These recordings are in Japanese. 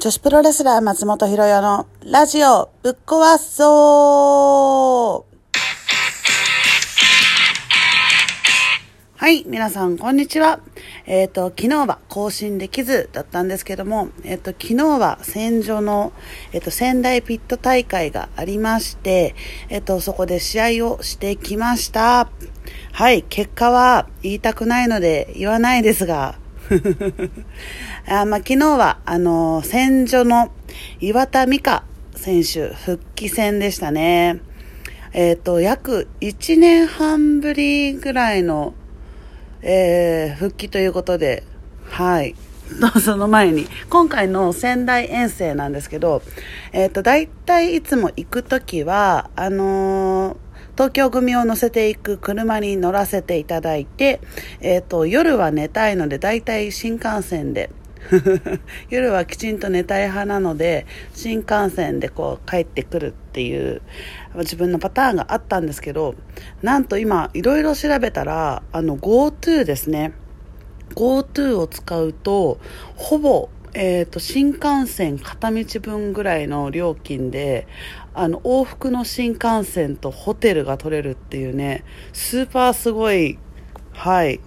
女子プロレスラー松本博代のラジオぶっ壊そうはい、皆さん、こんにちは。えっ、と、昨日は更新できずだったんですけども、えっ、と、昨日は戦場の、えっ、と、仙台ピット大会がありまして、えっ、と、そこで試合をしてきました。はい、結果は言いたくないので言わないですが、あまあ、昨日は、あの、戦場の岩田美香選手復帰戦でしたね。えっ、と、約1年半ぶりぐらいの、えー復帰ということで、はい。その前に、今回の仙台遠征なんですけど、えっ、と、大体いつも行くときは、あのー東京組を乗せていく車に乗らせていただいて、えっ、と、夜は寝たいので、大体新幹線で、夜はきちんと寝たい派なので、新幹線でこう帰ってくるっていう自分のパターンがあったんですけど、なんと今いろいろ調べたら、あの GoTo ですね。GoTo を使うと、ほぼ、えっ、と、新幹線片道分ぐらいの料金で、あの、往復の新幹線とホテルが取れるっていうね、スーパーすごい、はい、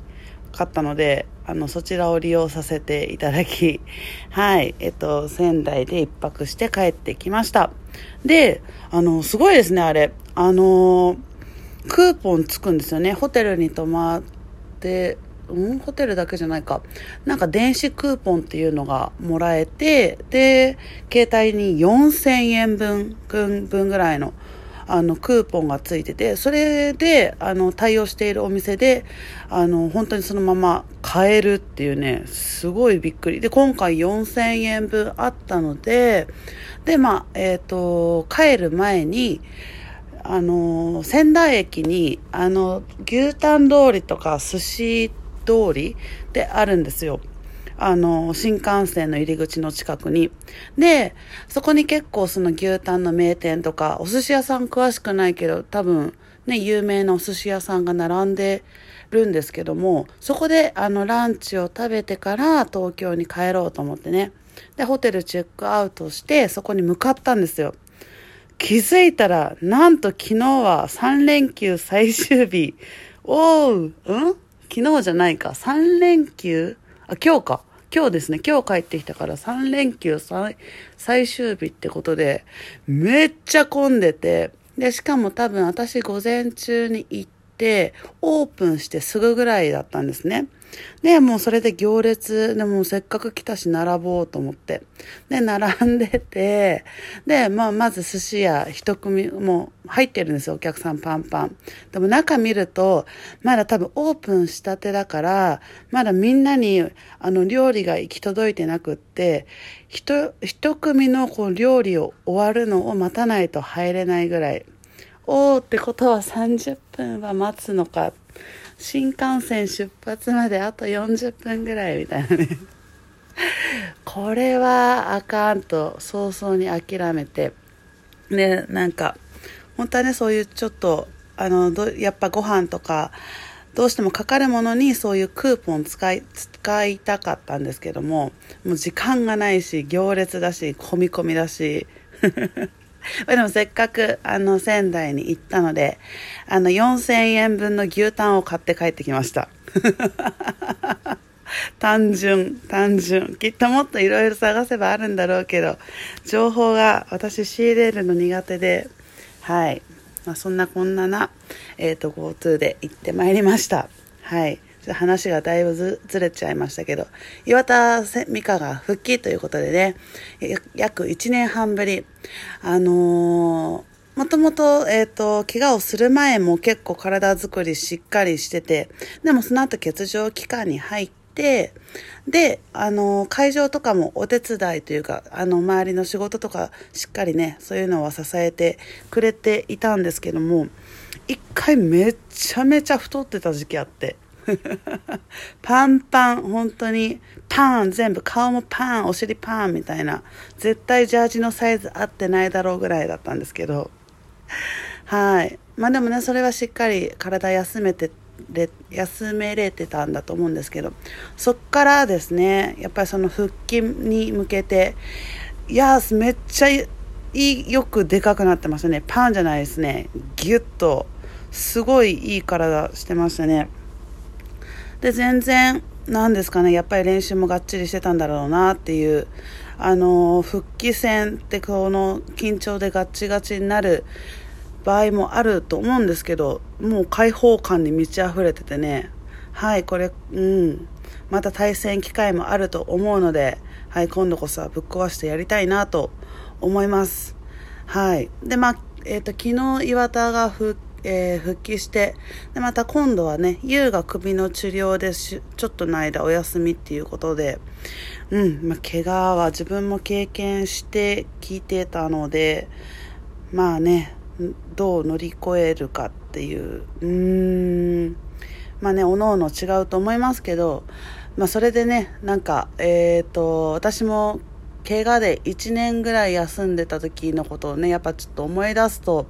買ったので、あの、そちらを利用させていただき、はい、えっと、仙台で一泊して帰ってきました。で、あの、すごいですね、あれ。あの、クーポンつくんですよね。ホテルに泊まって、うんホテルだけじゃないか。なんか電子クーポンっていうのがもらえて、で、携帯に4000円分、分ぐらいの、あの、クーポンがついてて、それで、あの、対応しているお店で、あの、本当にそのまま買えるっていうね、すごいびっくり。で、今回4000円分あったので、で、まあ、えっ、と、帰る前に、あの、仙台駅に、あの、牛タン通りとか寿司通りであるんですよ。あの、新幹線の入り口の近くに。で、そこに結構その牛タンの名店とか、お寿司屋さん詳しくないけど、多分ね、有名なお寿司屋さんが並んでるんですけども、そこであのランチを食べてから東京に帰ろうと思ってね。で、ホテルチェックアウトして、そこに向かったんですよ。気づいたら、なんと昨日は3連休最終日。おう、うん？昨日じゃないか。3連休？あ、今日か。今日ですね。今日帰ってきたから3連休最最終日ってことで、めっちゃ混んでて、で、しかも多分私午前中に行って、オープンしてすぐぐらいだったんですね。で、もうそれで行列、でもせっかく来たし並ぼうと思って。で、並んでて、で、まあ、まず寿司屋一組もう入ってるんですよ、お客さんパンパン。でも中見ると、まだ多分オープンしたてだから、まだみんなに、あの、料理が行き届いてなくって、一、一組のこう料理を終わるのを待たないと入れないぐらい。おーってことは30分は待つのか。新幹線出発まであと40分ぐらいみたいなね。これはあかんと早々に諦めて。ね、なんか、本当はね、そういうちょっと、あの、どやっぱご飯とか、どうしてもかかるものにそういうクーポン使い、使いたかったんですけども、もう時間がないし、行列だし、込み込みだし、でもせっかくあの仙台に行ったので、あの4000円分の牛タンを買って帰ってきました。単純、単純。きっともっといろいろ探せばあるんだろうけど、情報が私仕入れるの苦手で、はい。まあそんなこんなな、えっ、と GoTo で行ってまいりました。はい。話がだいぶずずれちゃいましたけど、岩田美香が復帰ということでね、約1年半ぶり。あのーもともと、えっ、と、怪我をする前も結構体作りしっかりしてて、でもその後欠場期間に入って、で、あの、会場とかもお手伝いというか、あの、周りの仕事とかしっかりね、そういうのは支えてくれていたんですけども、一回めちゃめちゃ太ってた時期あって。パンパン、本当に、パン、全部、顔もパン、お尻パンみたいな、絶対ジャージのサイズ合ってないだろうぐらいだったんですけど、はい。まあでもね、それはしっかり体休めて、れ休めれてたんだと思うんですけど、そっからですね、やっぱりその復帰に向けて、いやめっちゃいいよくでかくなってましたね。パンじゃないですね。ギュッとすごいいい体してましたね。で全然なんですかねやっぱり練習もがっちりしてたんだろうなっていうあの復帰戦ってこの緊張でガッチガチになる場合もあると思うんですけどもう開放感に満ち溢れててねはいこれうんまた対戦機会もあると思うので、はい、今度こそはぶっ壊してやりたいなと思います。はい。で、まあ、えっ、ー、と、昨日岩田が復えー、復帰して、で、また今度はね、優が首の治療でし、ちょっとの間お休みっていうことで、うん、まあ、怪我は自分も経験して聞いてたので、まあね、どう乗り越えるかっていう、うーん、まあね、おのおの違うと思いますけど、まあそれでね、なんか、えっ、ー、と、私も怪我で1年ぐらい休んでた時のことをね、やっぱちょっと思い出すと、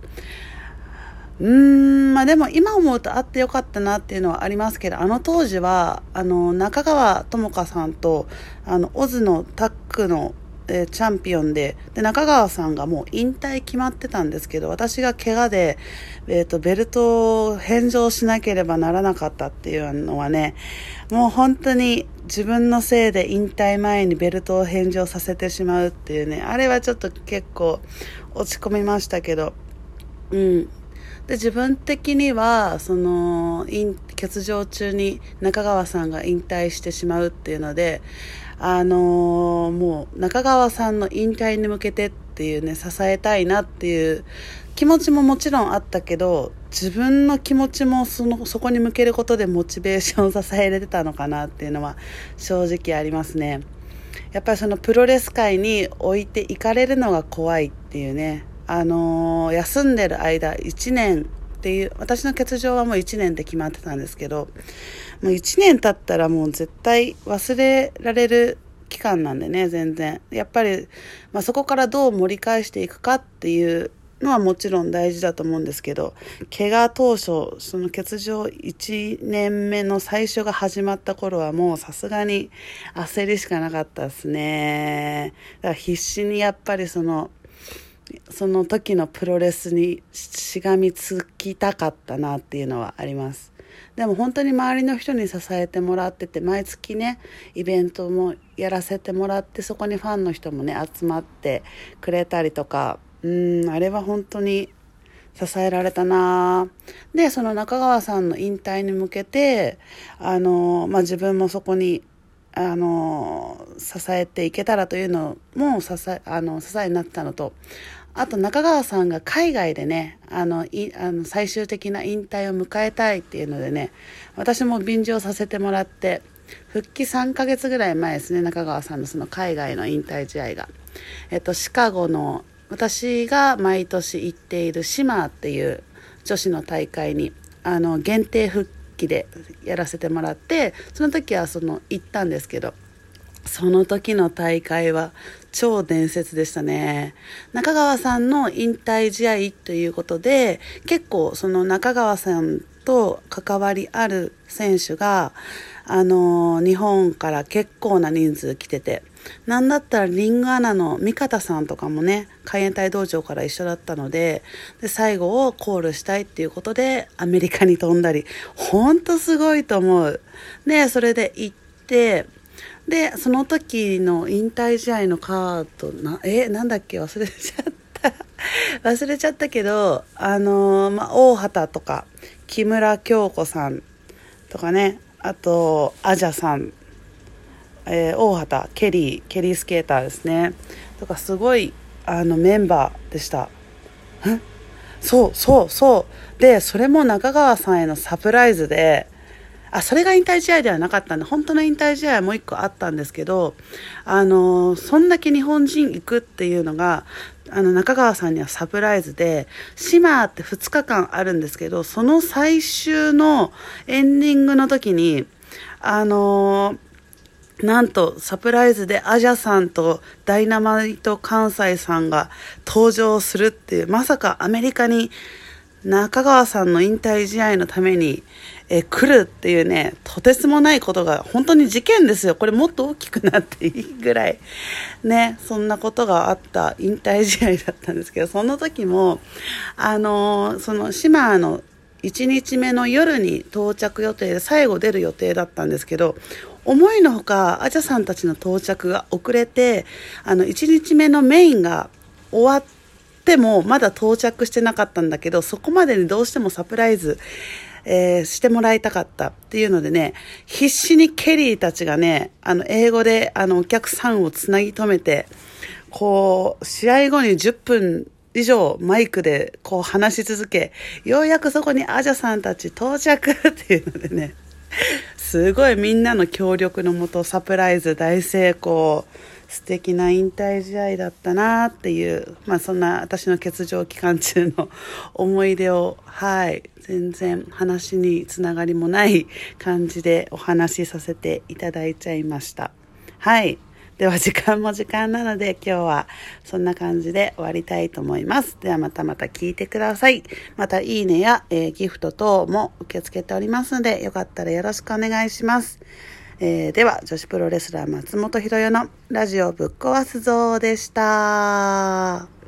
うーん、まあでも今思うとあってよかったなっていうのはありますけど、あの当時は、あの、中川智香さんと、あの、オズのタックの、えー、チャンピオンで、で、中川さんがもう引退決まってたんですけど、私が怪我で、えっ、ー、と、ベルトを返上しなければならなかったっていうのはね、もう本当に自分のせいで引退前にベルトを返上させてしまうっていうね、あれはちょっと結構落ち込みましたけど、うん。で自分的にはその欠場中に中川さんが引退してしまうっていうのであのー、もう中川さんの引退に向けてっていうね支えたいなっていう気持ちももちろんあったけど自分の気持ちもそのそこに向けることでモチベーションを支えれてたのかなっていうのは正直ありますね。やっぱりそのプロレス界に置いていかれるのが怖いっていうねあのー、休んでる間1年っていう私の欠場はもう1年で決まってたんですけどもう1年経ったらもう絶対忘れられる期間なんでね全然。やっぱり、まあ、そこからどう盛り返していくかっていうのはもちろん大事だと思うんですけど怪我当初その欠場1年目の最初が始まった頃はもうさすがに焦りしかなかったですね。だから必死にやっぱりそのその時のプロレスにしがみつきたかったなっていうのはあります。でも本当に周りの人に支えてもらってて毎月ねイベントもやらせてもらってそこにファンの人もね集まってくれたりとかうんあれは本当に支えられたなでその中川さんの引退に向けてあの、まあ、自分もそこにあの支えていけたらというのも支えあの支えになったのとあと中川さんが海外でねあのいあの最終的な引退を迎えたいっていうのでね私も便乗させてもらって復帰3ヶ月ぐらい前ですね中川さんのその海外の引退試合が、えっと、シカゴの私が毎年行っているシマーっていう女子の大会にあの限定復期でやらせてもらってその時はその行ったんですけどその時の大会は超伝説でしたね。中川さんの引退試合ということで、結構その中川さんと関わりある選手が、あのー、日本から結構な人数来てて、なんだったらリングアナの三方さんとかもね、海援隊道場から一緒だったので、で、最後をコールしたいっていうことで、アメリカに飛んだり、ほんとすごいと思う。で、それで行って、で、その時の引退試合のカード、な、え、なんだっけ？忘れちゃった。忘れちゃったけど、あのー、まあ、大畑とか、木村京子さんとかね、あと、アジャさんえー、大畑ケリーケリースケーターですね。とかすごいあのメンバーでした。そうそうそう。でそれも中川さんへのサプライズであそれが引退試合ではなかったんで本当の引退試合はもう一個あったんですけどあのそんだけ日本人行くっていうのがあの中川さんにはサプライズで「シマー」って2日間あるんですけどその最終のエンディングの時にあのなんとサプライズでアジャさんとダイナマイト関西さんが登場するっていう、まさかアメリカに中川さんの引退試合のために、えー、来るっていうね、とてつもないことが、本当に事件ですよ。これもっと大きくなっていいぐらい、ね、そんなことがあった引退試合だったんですけど、その時も、あのー、その島の1日目の夜に到着予定で最後出る予定だったんですけど、思いのほか、アジャさんたちの到着が遅れて、あの、1日目のメインが終わって、ってもまだ到着してなかったんだけど、そこまでにどうしてもサプライズ、えー、してもらいたかったっていうのでね、必死にケリーたちがね、あの、英語で、あの、お客さんをつなぎ止めて、こう、試合後に10分以上マイクでこう話し続け、ようやくそこにアジャさんたち到着っていうのでね、すごいみんなの協力のもとサプライズ大成功。素敵な引退試合だったなっていう、まあそんな私の欠場期間中の 思い出を、はい、全然話につながりもない感じでお話しさせていただいちゃいました。はい。では時間も時間なので今日はそんな感じで終わりたいと思います。ではまたまた聞いてください。またいいねや、えー、ギフト等も受け付けておりますのでよかったらよろしくお願いします。えー、では女子プロレスラー松本博代のラジオぶっ壊すぞでした。